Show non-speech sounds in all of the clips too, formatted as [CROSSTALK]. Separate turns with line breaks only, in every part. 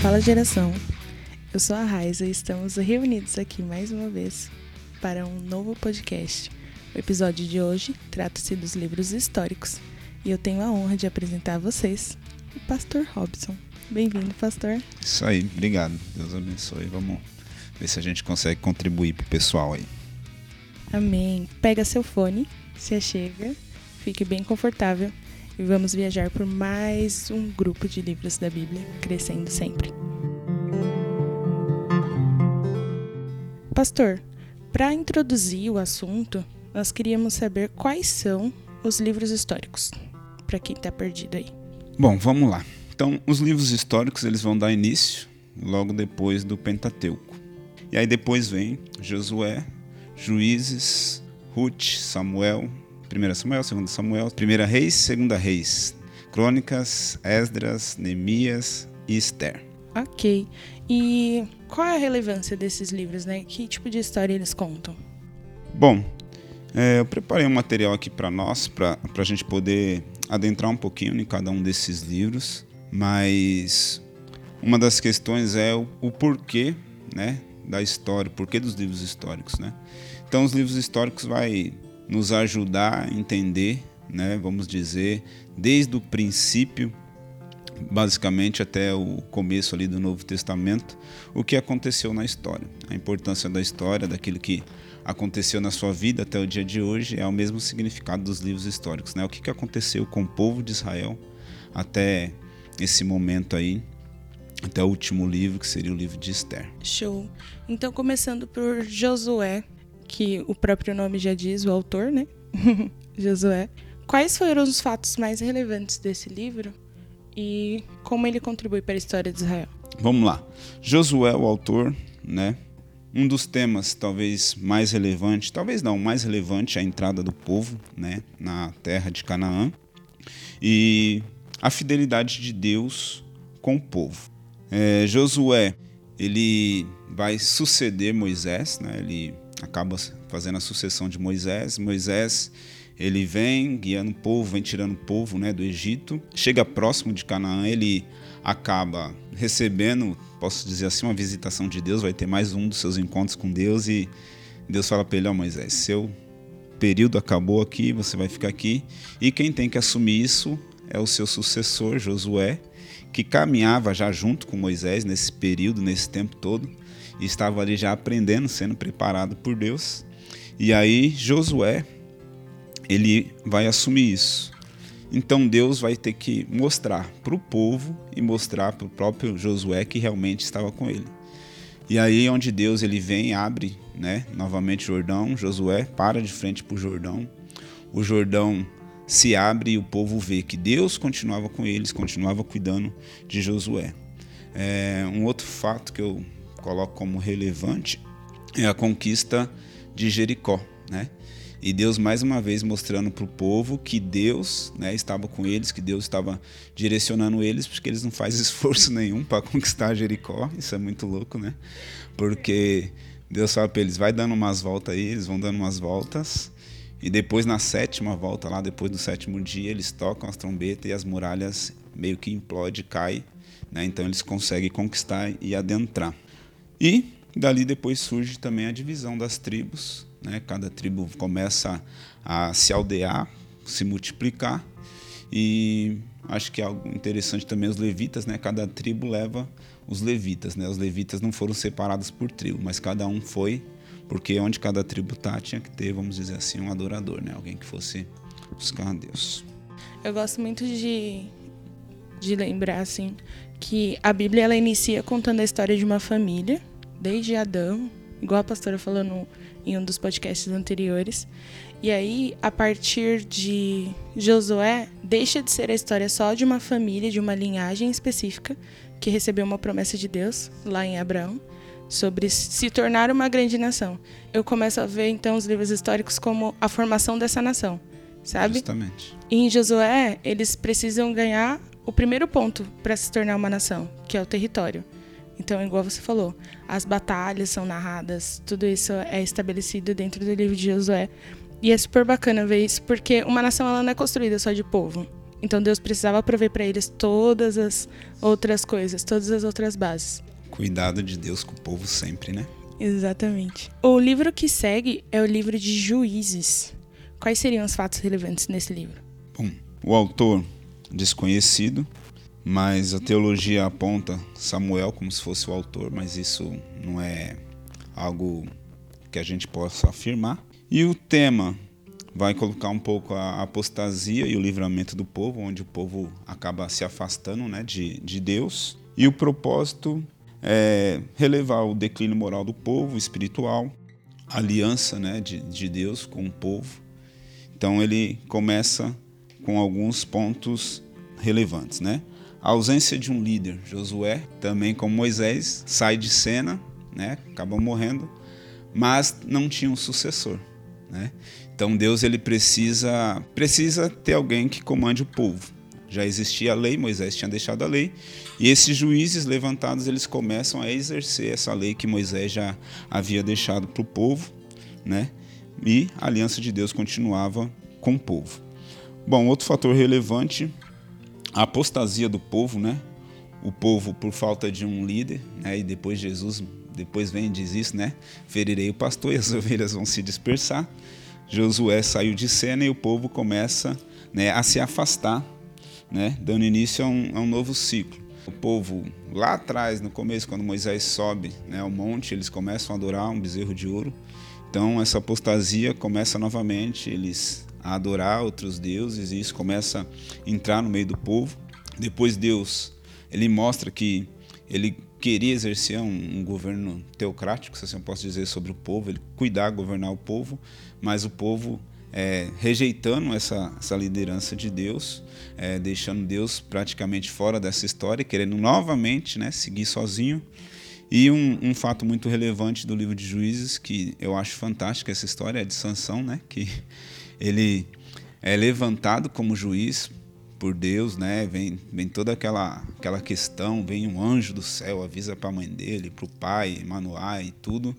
Fala geração, eu sou a Raiza e estamos reunidos aqui mais uma vez para um novo podcast. O episódio de hoje trata-se dos livros históricos e eu tenho a honra de apresentar a vocês o Pastor Robson. Bem-vindo, pastor.
Isso aí, obrigado. Deus abençoe. Vamos ver se a gente consegue contribuir pro pessoal aí.
Amém. Pega seu fone, se achega, fique bem confortável e vamos viajar por mais um grupo de livros da Bíblia, crescendo sempre. Pastor, para introduzir o assunto, nós queríamos saber quais são os livros históricos, para quem está perdido aí.
Bom, vamos lá. Então, os livros históricos eles vão dar início logo depois do Pentateuco. E aí depois vem Josué, Juízes, Ruth, Samuel, 1 Samuel, 2 Samuel, 1 Reis, 2 Reis, Crônicas, Esdras, Neemias e Esther.
Ok. E qual é a relevância desses livros, né? Que tipo de história eles contam?
Bom, é, eu preparei um material aqui para nós, para a gente poder adentrar um pouquinho em cada um desses livros mas uma das questões é o, o porquê, né, da história, o porquê dos livros históricos, né? Então os livros históricos vai nos ajudar a entender, né, vamos dizer, desde o princípio basicamente até o começo ali do Novo Testamento, o que aconteceu na história. A importância da história, daquilo que aconteceu na sua vida até o dia de hoje, é o mesmo significado dos livros históricos. Né? O que aconteceu com o povo de Israel até esse momento aí, até o último livro, que seria o livro de Esther.
Show. Então, começando por Josué, que o próprio nome já diz, o autor, né? [LAUGHS] Josué. Quais foram os fatos mais relevantes desse livro e como ele contribui para a história de Israel?
Vamos lá. Josué, o autor, né? Um dos temas talvez mais relevante, talvez não, mais relevante é a entrada do povo, né, na terra de Canaã. E a fidelidade de Deus com o povo. É, Josué ele vai suceder Moisés, né? ele acaba fazendo a sucessão de Moisés. Moisés ele vem guiando o povo, vem tirando o povo né, do Egito, chega próximo de Canaã, ele acaba recebendo, posso dizer assim, uma visitação de Deus, vai ter mais um dos seus encontros com Deus e Deus fala para ele, ó oh, Moisés, seu período acabou aqui, você vai ficar aqui. E quem tem que assumir isso é o seu sucessor, Josué, que caminhava já junto com Moisés nesse período, nesse tempo todo, estava ali já aprendendo, sendo preparado por Deus. E aí Josué, ele vai assumir isso. Então Deus vai ter que mostrar para o povo e mostrar para o próprio Josué que realmente estava com ele. E aí onde Deus ele vem, abre, né, novamente Jordão, Josué para de frente para o Jordão. O Jordão se abre e o povo vê que Deus continuava com eles, continuava cuidando de Josué. É, um outro fato que eu coloco como relevante é a conquista de Jericó, né? E Deus mais uma vez mostrando para o povo que Deus né, estava com eles, que Deus estava direcionando eles, porque eles não fazem [LAUGHS] esforço nenhum para conquistar Jericó. Isso é muito louco, né? Porque Deus fala para eles, vai dando umas voltas aí, eles vão dando umas voltas, e depois, na sétima volta, lá depois do sétimo dia, eles tocam as trombetas e as muralhas meio que implodem, caem. Né? Então eles conseguem conquistar e adentrar. E dali depois surge também a divisão das tribos. Né? Cada tribo começa a se aldear, se multiplicar. E acho que é algo interessante também os levitas, né? Cada tribo leva os levitas, né? Os levitas não foram separados por tribo, mas cada um foi porque onde cada tribo tá, tinha que ter, vamos dizer assim, um adorador, né? Alguém que fosse buscar a Deus.
Eu gosto muito de, de lembrar, assim, que a Bíblia ela inicia contando a história de uma família, desde Adão, igual a pastora falou no, em um dos podcasts anteriores. E aí, a partir de Josué, deixa de ser a história só de uma família, de uma linhagem específica, que recebeu uma promessa de Deus lá em Abraão, sobre se tornar uma grande nação. Eu começo a ver então os livros históricos como a formação dessa nação, sabe?
Justamente.
E em Josué, eles precisam ganhar o primeiro ponto para se tornar uma nação, que é o território. Então, igual você falou, as batalhas são narradas, tudo isso é estabelecido dentro do livro de Josué. E é super bacana ver isso, porque uma nação ela não é construída só de povo. Então Deus precisava prover para eles todas as outras coisas, todas as outras bases.
Cuidado de Deus com o povo sempre, né?
Exatamente. O livro que segue é o livro de Juízes. Quais seriam os fatos relevantes nesse livro?
Bom, o autor desconhecido, mas a teologia aponta Samuel como se fosse o autor, mas isso não é algo que a gente possa afirmar. E o tema vai colocar um pouco a apostasia e o livramento do povo, onde o povo acaba se afastando né, de, de Deus. E o propósito é relevar o declínio moral do povo espiritual, a aliança né, de, de Deus com o povo. Então ele começa com alguns pontos relevantes. Né? A ausência de um líder, Josué, também como Moisés, sai de cena, né, acaba morrendo, mas não tinha um sucessor. Né? Então Deus ele precisa precisa ter alguém que comande o povo. Já existia a lei, Moisés tinha deixado a lei, e esses juízes levantados eles começam a exercer essa lei que Moisés já havia deixado para o povo, né? E a aliança de Deus continuava com o povo. Bom, outro fator relevante, a apostasia do povo, né? O povo por falta de um líder, né? E depois Jesus depois vem e diz isso, né? Ferirei o pastor e as [LAUGHS] ovelhas vão se dispersar. Josué saiu de cena e o povo começa né, a se afastar, né, dando início a um, a um, novo ciclo. O povo, lá atrás, no começo, quando Moisés sobe né, ao monte, eles começam a adorar um bezerro de ouro. Então, essa apostasia começa novamente, eles a adorar outros deuses, e isso começa a entrar no meio do povo. Depois, Deus ele mostra que ele queria exercer um, um, governo teocrático, se assim eu posso dizer, sobre o povo, ele cuidar, governar o povo, mas o povo é, rejeitando essa, essa liderança de Deus, é, deixando Deus praticamente fora dessa história, querendo novamente né, seguir sozinho. E um, um, fato muito relevante do livro de Juízes, que eu acho fantástica essa história, é de Sansão, né, que ele é levantado como juiz por Deus, né? Vem, vem toda aquela, aquela questão, vem um anjo do céu, avisa para a mãe dele, para o pai, Manoá e tudo.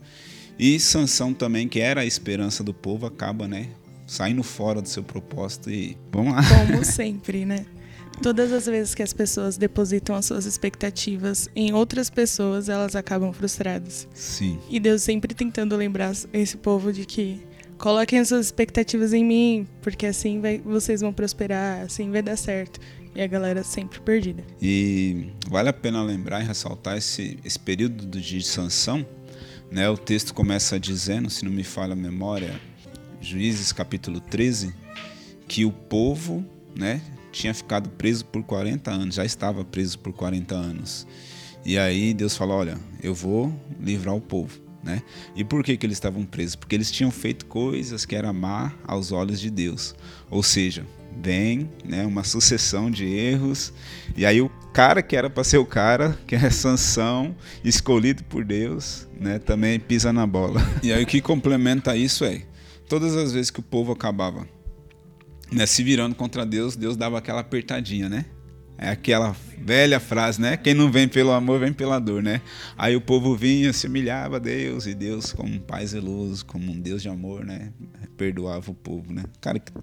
E Sansão também, que era a esperança do povo, acaba, né? Saindo fora do seu propósito e vamos lá.
Como [LAUGHS] sempre, né? Todas as vezes que as pessoas depositam as suas expectativas em outras pessoas, elas acabam frustradas.
Sim.
E Deus sempre tentando lembrar esse povo de que coloquem as suas expectativas em mim, porque assim vai, vocês vão prosperar, assim vai dar certo. E a galera sempre perdida.
E vale a pena lembrar e ressaltar esse, esse período de sanção. Né? O texto começa dizendo, se não me falha a memória, Juízes capítulo 13, que o povo né, tinha ficado preso por 40 anos, já estava preso por 40 anos. E aí Deus falou: Olha, eu vou livrar o povo. Né? E por que, que eles estavam presos? Porque eles tinham feito coisas que eram má aos olhos de Deus. Ou seja, vem né, uma sucessão de erros, e aí o cara que era para ser o cara, [LAUGHS] que é Sansão, escolhido por Deus, né, também pisa na bola. [LAUGHS] E aí o que complementa isso é, todas as vezes que o povo acabava né, se virando contra Deus, Deus dava aquela apertadinha, né? É aquela velha frase, né? Quem não vem pelo amor, vem pela dor, né? Aí o povo vinha, se humilhava a Deus, e Deus, como um pai zeloso, como um Deus de amor, né? Perdoava o povo, né?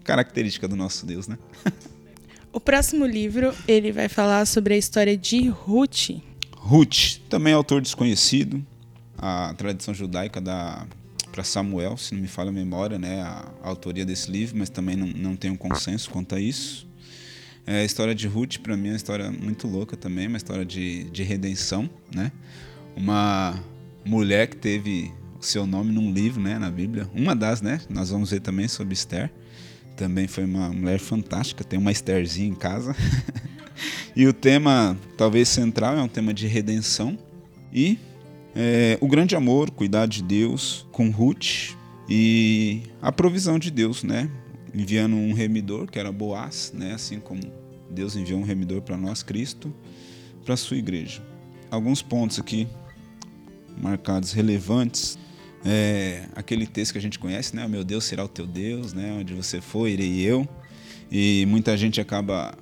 Característica do nosso Deus, né? [LAUGHS]
o próximo livro, ele vai falar sobre a história de Ruth.
Ruth, também autor desconhecido, a tradição judaica da para Samuel, se não me falha a memória, né, a, a autoria desse livro, mas também não, não tenho consenso quanto a isso. É, a história de Ruth, para mim, é uma história muito louca também, uma história de, de redenção, né? Uma mulher que teve o seu nome num livro, né, na Bíblia. Uma das, né? Nós vamos ver também sobre Esther. Também foi uma mulher fantástica, tem uma Estherzinha em casa. [LAUGHS] e o tema, talvez central, é um tema de redenção. E é, o grande amor, cuidar de Deus com Ruth e a provisão de Deus, né? Enviando um remidor, que era Boaz, né? assim como Deus enviou um remidor para nós, Cristo, para a sua igreja. Alguns pontos aqui marcados relevantes. É, aquele texto que a gente conhece, né? Meu Deus será o teu Deus, né? Onde você for, irei eu. E muita gente acaba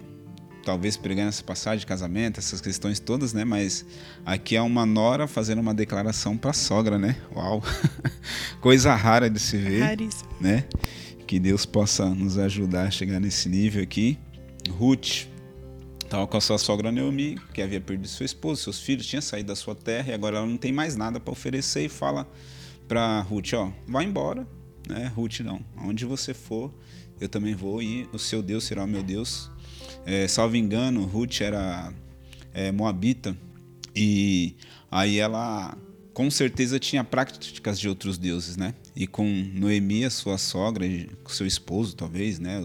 talvez pregando essa passagem de casamento, essas questões todas, né? Mas aqui é uma nora fazendo uma declaração para a sogra, né? Uau! [LAUGHS] Coisa rara de se ver,
Raríssimo.
né? Que Deus possa nos ajudar a chegar nesse nível aqui. Ruth estava com a sua sogra Naomi, que havia perdido sua esposa, seus filhos, tinha saído da sua terra e agora ela não tem mais nada para oferecer e fala para Ruth, ó, vai embora, né? Ruth não, aonde você for, eu também vou e o seu Deus será o meu Deus. É, salvo engano, Ruth era é, moabita e aí ela com certeza tinha práticas de outros deuses, né? E com Noemi, sua sogra, com seu esposo, talvez, né?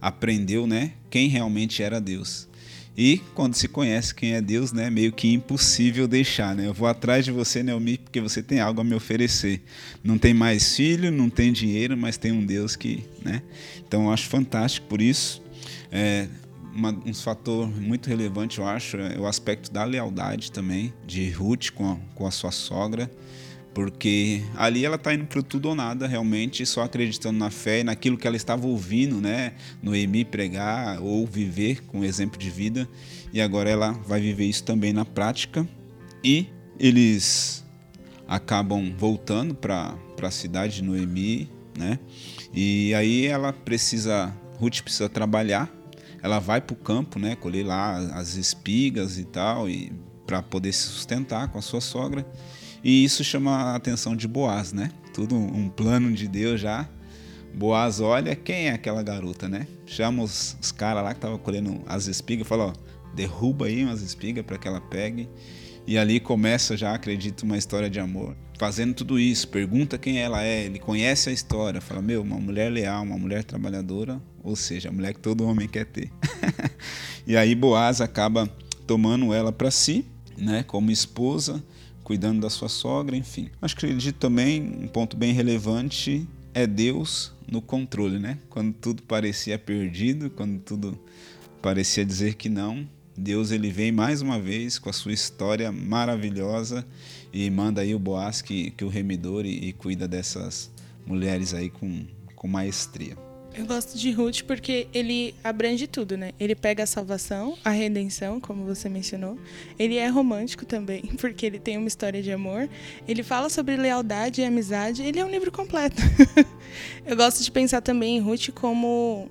Aprendeu, né? Quem realmente era Deus. E quando se conhece quem é Deus, né, meio que impossível deixar, né? Eu vou atrás de você, Naomi, porque você tem algo a me oferecer. Não tem mais filho, não tem dinheiro, mas tem um Deus que, né? Então eu acho fantástico por isso. É, uma, um fator muito relevante, eu acho, é o aspecto da lealdade também de Ruth com a, com a sua sogra, porque ali ela está indo para tudo ou nada, realmente, só acreditando na fé e naquilo que ela estava ouvindo, né? Noemi pregar ou viver com exemplo de vida, e agora ela vai viver isso também na prática. E eles acabam voltando para a cidade de Noemi, né? E aí ela precisa, Ruth precisa trabalhar ela vai para o campo, né, colher lá as espigas e tal, e para poder se sustentar com a sua sogra. E isso chama a atenção de Boaz, né? Tudo um plano de Deus já. Boaz olha quem é aquela garota, né? Chama os, os caras lá que estavam colhendo as espigas, fala, ó, derruba aí umas espigas para que ela pegue. E ali começa já, acredito, uma história de amor. Fazendo tudo isso, pergunta quem ela é, ele conhece a história, fala: Meu, uma mulher leal, uma mulher trabalhadora, ou seja, a mulher que todo homem quer ter. [LAUGHS] e aí Boaz acaba tomando ela para si, né, como esposa, cuidando da sua sogra, enfim. Que acredito também, um ponto bem relevante é Deus no controle, né? Quando tudo parecia perdido, quando tudo parecia dizer que não, Deus ele vem mais uma vez com a sua história maravilhosa e manda aí o Boaz que, que o remidor e, e cuida dessas mulheres aí com, com maestria.
Eu gosto de Ruth porque ele abrange tudo, né? Ele pega a salvação, a redenção, como você mencionou. Ele é romântico também, [LAUGHS] porque ele tem uma história de amor. Ele fala sobre lealdade e amizade. Ele é um livro completo. [LAUGHS] Eu gosto de pensar também em Ruth como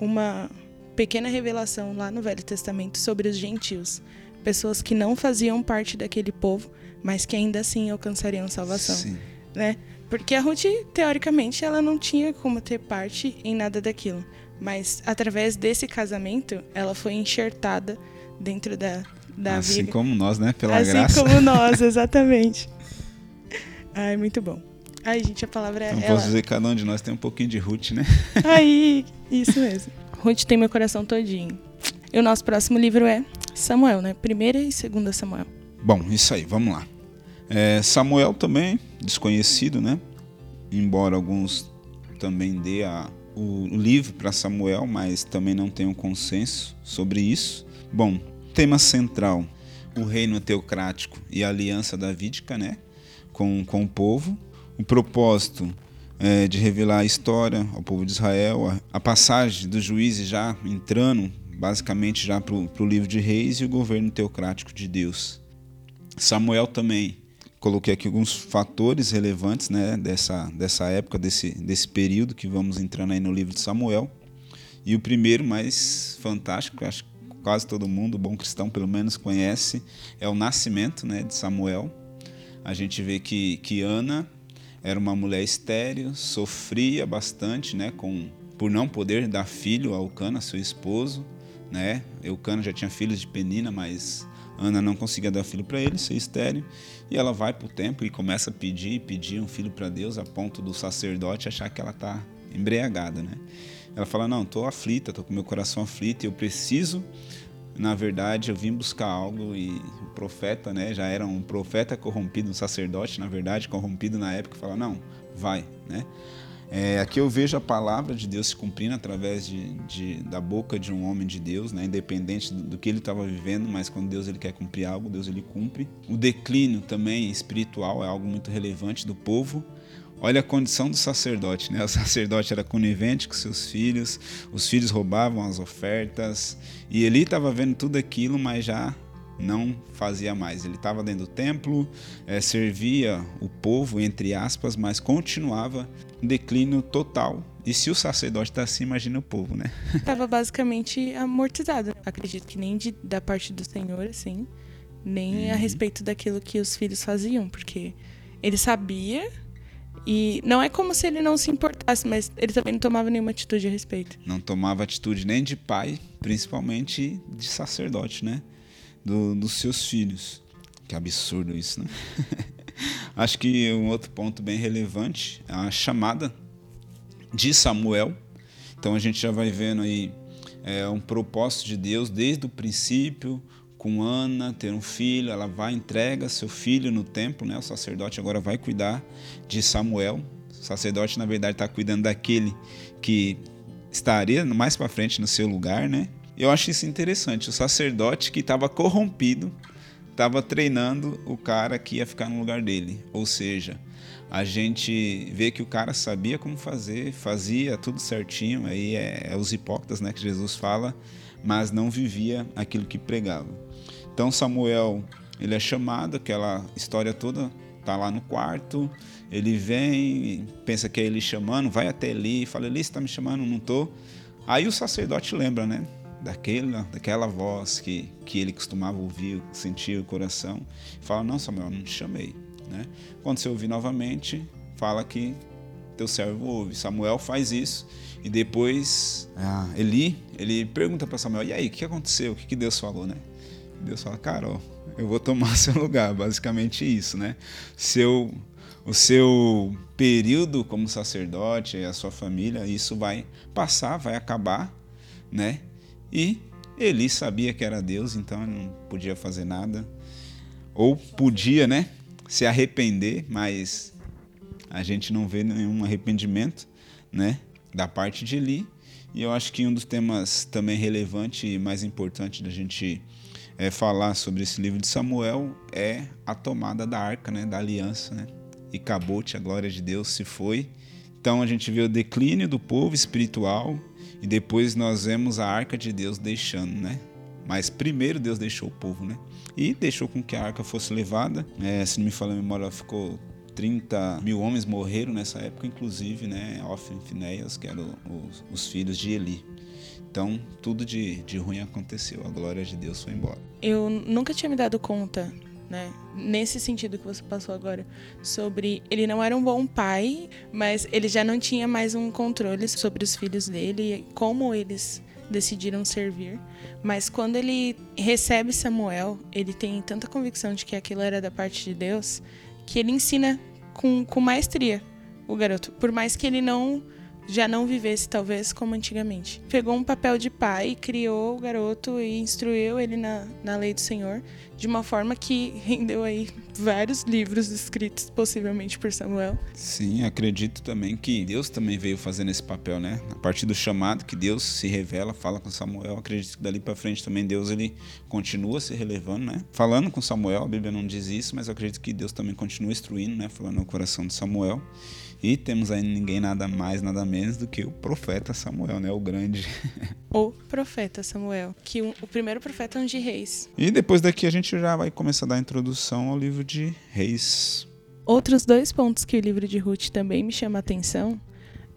uma pequena revelação lá no Velho Testamento sobre os gentios, pessoas que não faziam parte daquele povo, mas que ainda assim alcançariam salvação, Sim. né? Porque a Ruth, teoricamente, ela não tinha como ter parte em nada daquilo, mas através desse casamento, ela foi enxertada dentro da da
assim como nós, né? Pela
assim
graça.
Assim como [LAUGHS] nós, exatamente. Ai, muito bom. Ai, gente, a palavra é.
Não
ela...
posso dizer que cada um de nós tem um pouquinho de Ruth, né? [LAUGHS]
Aí, isso mesmo. Ruth tem meu coração todinho. E o nosso próximo livro é Samuel, né? Primeira e segunda Samuel.
Bom, isso aí, vamos lá. É, Samuel também, desconhecido, né? Embora alguns também dê a, o, livro para Samuel, mas também não tem um consenso sobre isso. Bom, tema central: o reino teocrático e a aliança davídica, né? Com, com o povo. O propósito é, de revelar a história ao povo de Israel, a, a passagem dos juízes já entrando basicamente já para o livro de Reis e o governo teocrático de Deus. Samuel também coloquei aqui alguns fatores relevantes né, dessa, dessa época, desse, desse período que vamos entrando aí no livro de Samuel. E o primeiro, mais fantástico, acho que quase todo mundo, bom cristão pelo menos, conhece, é o nascimento né, de Samuel. A gente vê que, que Ana era uma mulher estéril, sofria bastante, né, com por não poder dar filho a Eucana, seu esposo, né? Eucana já tinha filhos de Penina, mas Ana não conseguia dar filho para ele, ser estéril, e ela vai para o templo e começa a pedir, pedir um filho para Deus, a ponto do sacerdote achar que ela está embriagada, né? Ela fala: "Não, estou aflita, estou com meu coração aflito, eu preciso na verdade, eu vim buscar algo e o profeta, né, já era um profeta corrompido, um sacerdote, na verdade, corrompido na época, fala: não, vai, né? É, aqui eu vejo a palavra de Deus se cumprindo através de, de da boca de um homem de Deus, né? independente do, do que ele estava vivendo, mas quando Deus ele quer cumprir algo, Deus ele cumpre. O declínio também espiritual é algo muito relevante do povo. Olha a condição do sacerdote, né? [LAUGHS] O sacerdote era conivente com seus filhos, os filhos roubavam as ofertas, e ele estava vendo tudo aquilo, mas já não fazia mais. Ele estava dentro do templo, é, servia o povo, entre aspas, mas continuava declínio total E se o sacerdote está assim, imagina o povo, né? [LAUGHS]
Estava basicamente amortizado. Acredito que nem de, da parte do Senhor, assim, nem uhum. a respeito daquilo que os filhos faziam, porque ele sabia e não é como se ele não se importasse, mas ele também não tomava nenhuma atitude a respeito.
Não tomava atitude nem de pai, principalmente de sacerdote, né? Do, dos seus filhos. Que absurdo isso, né? [LAUGHS] Acho que um outro ponto bem relevante é a chamada de Samuel. Então a gente já vai vendo aí é, um propósito de Deus desde o princípio, com Ana, ter um filho, ela vai entrega seu filho no templo, né? O sacerdote agora vai cuidar de Samuel. O sacerdote na verdade está cuidando daquele que estaria mais para frente no seu lugar, né? Eu acho isso interessante. O sacerdote que estava corrompido estava treinando o cara que ia ficar no lugar dele. Ou seja, a gente vê que o cara sabia como fazer, fazia tudo certinho. Aí é, é os hipócritas, né, que Jesus fala, mas não vivia aquilo que pregava. Então Samuel, ele é chamado, aquela história toda tá lá no quarto, ele vem, pensa que é ele chamando, vai até Eli, fala, Eli, você tá me chamando? Não tô. Aí o sacerdote lembra, né? Daquela, daquela voz que, que ele costumava ouvir, sentir o coração. Fala, não, Samuel, não te chamei. Né? Quando você ouvir novamente, fala que teu servo ouve. Samuel faz isso e depois ah, Eli, ele pergunta para Samuel, e aí, o que aconteceu? O que, que Deus falou, né? Deus fala, cara, ó, eu vou tomar [LAUGHS] seu lugar, basicamente isso, né? Seu, o seu período como sacerdote e a sua família, isso vai passar, vai acabar, né? E Eli sabia que era Deus, então não podia fazer nada. Ou podia, né? Se arrepender, mas a gente não vê nenhum arrependimento, né? Da parte de Eli. E eu acho que um dos temas também relevante e mais importante da gente é, falar sobre esse livro de Samuel é a tomada da arca, né, da aliança, né? E Cabote, a glória de Deus se foi. Então a gente vê o declínio do povo espiritual e depois nós vemos a arca de Deus deixando, né? Mas primeiro Deus deixou o povo, né? E deixou com que a arca fosse levada. É, se não me falha a memória, ficou 30 mil homens morreram nessa época, inclusive, né? Ofem e que eram os, os filhos de Eli. Então, tudo de, de ruim aconteceu, a glória de Deus foi embora.
Eu nunca tinha me dado conta, né, nesse sentido que você passou agora, sobre ele não era um bom pai, mas ele já não tinha mais um controle sobre os filhos dele, como eles decidiram servir. Mas quando ele recebe Samuel, ele tem tanta convicção de que aquilo era da parte de Deus, que ele ensina com, com maestria o garoto. Por mais que ele não já não vivesse talvez como antigamente. Pegou um papel de pai, criou o garoto e instruiu ele na, na lei do Senhor de uma forma que rendeu aí vários livros escritos possivelmente por Samuel.
Sim, acredito também que Deus também veio fazendo esse papel, né? A partir do chamado que Deus se revela, fala com Samuel, acredito que dali para frente também Deus ele continua se relevando, né? Falando com Samuel, a Bíblia não diz isso, mas acredito que Deus também continua instruindo, né? Falando no coração de Samuel. E temos aí ninguém nada mais, nada menos do que o profeta Samuel, né? O grande. [LAUGHS]
O profeta Samuel, que um, o primeiro profeta é um de reis.
E depois daqui a gente já vai começar a dar introdução ao livro de Reis.
Outros dois pontos que o livro de Ruth também me chama a atenção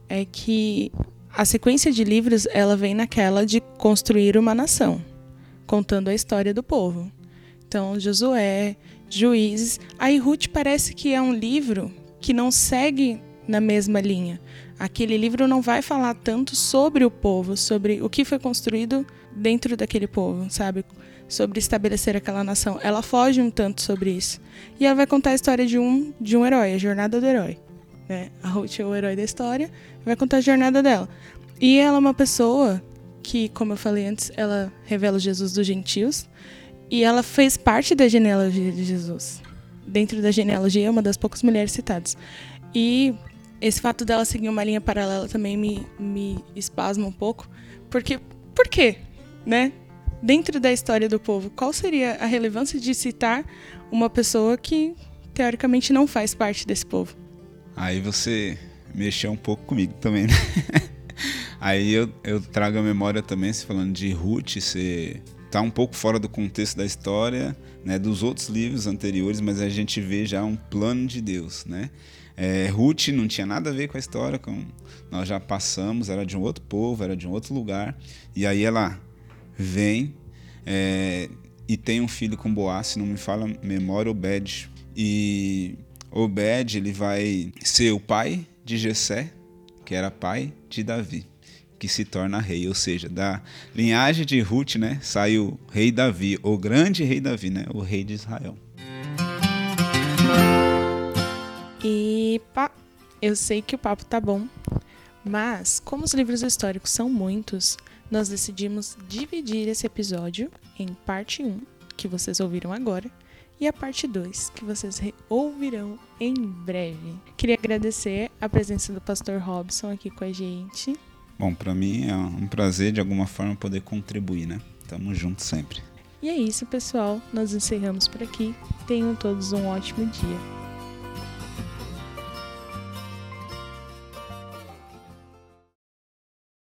é que a sequência de livros ela vem naquela de construir uma nação, contando a história do povo. Então, Josué, Juízes. Aí Ruth parece que é um livro que não segue na mesma linha. Aquele livro não vai falar tanto sobre o povo, sobre o que foi construído dentro daquele povo, sabe? Sobre estabelecer aquela nação. Ela foge um tanto sobre isso. E ela vai contar a história de um, de um herói, a jornada do herói. Né? A Ruth é o herói da história, vai contar a jornada dela. E ela é uma pessoa que, como eu falei antes, ela revela Jesus dos gentios. E ela fez parte da genealogia de Jesus. Dentro da genealogia, é uma das poucas mulheres citadas. E esse fato dela seguir uma linha paralela também me, me espasma um pouco. Porque, por quê? Né? Dentro da história do povo, qual seria a relevância de citar uma pessoa que, teoricamente, não faz parte desse povo?
Aí você mexeu um pouco comigo também, né? [LAUGHS] Aí eu, eu trago a memória também, se falando de Ruth, você tá um pouco fora do contexto da história, né, dos outros livros anteriores, mas a gente vê já um plano de Deus, né? É, Ruth não tinha nada a ver com a história, com, nós já passamos, era de um outro povo, era de um outro lugar. E aí ela vem é, e tem um filho com Boaz, se não me fala memória, Obed. E Obed ele vai ser o pai de Jessé, que era pai de Davi, que se torna rei, ou seja, da linhagem de Ruth, né, sai o rei Davi, o grande rei Davi, né, o rei de Israel.
E pá, eu sei que o papo tá bom, mas como os livros históricos são muitos, nós decidimos dividir esse episódio em parte 1, que vocês ouviram agora, e a parte 2, que vocês ouvirão em breve. Queria agradecer a presença do pastor Robson aqui com a gente.
Bom, para mim é um prazer de alguma forma poder contribuir, né? Tamo junto sempre.
E é isso, pessoal. Nós encerramos por aqui. Tenham todos um ótimo dia.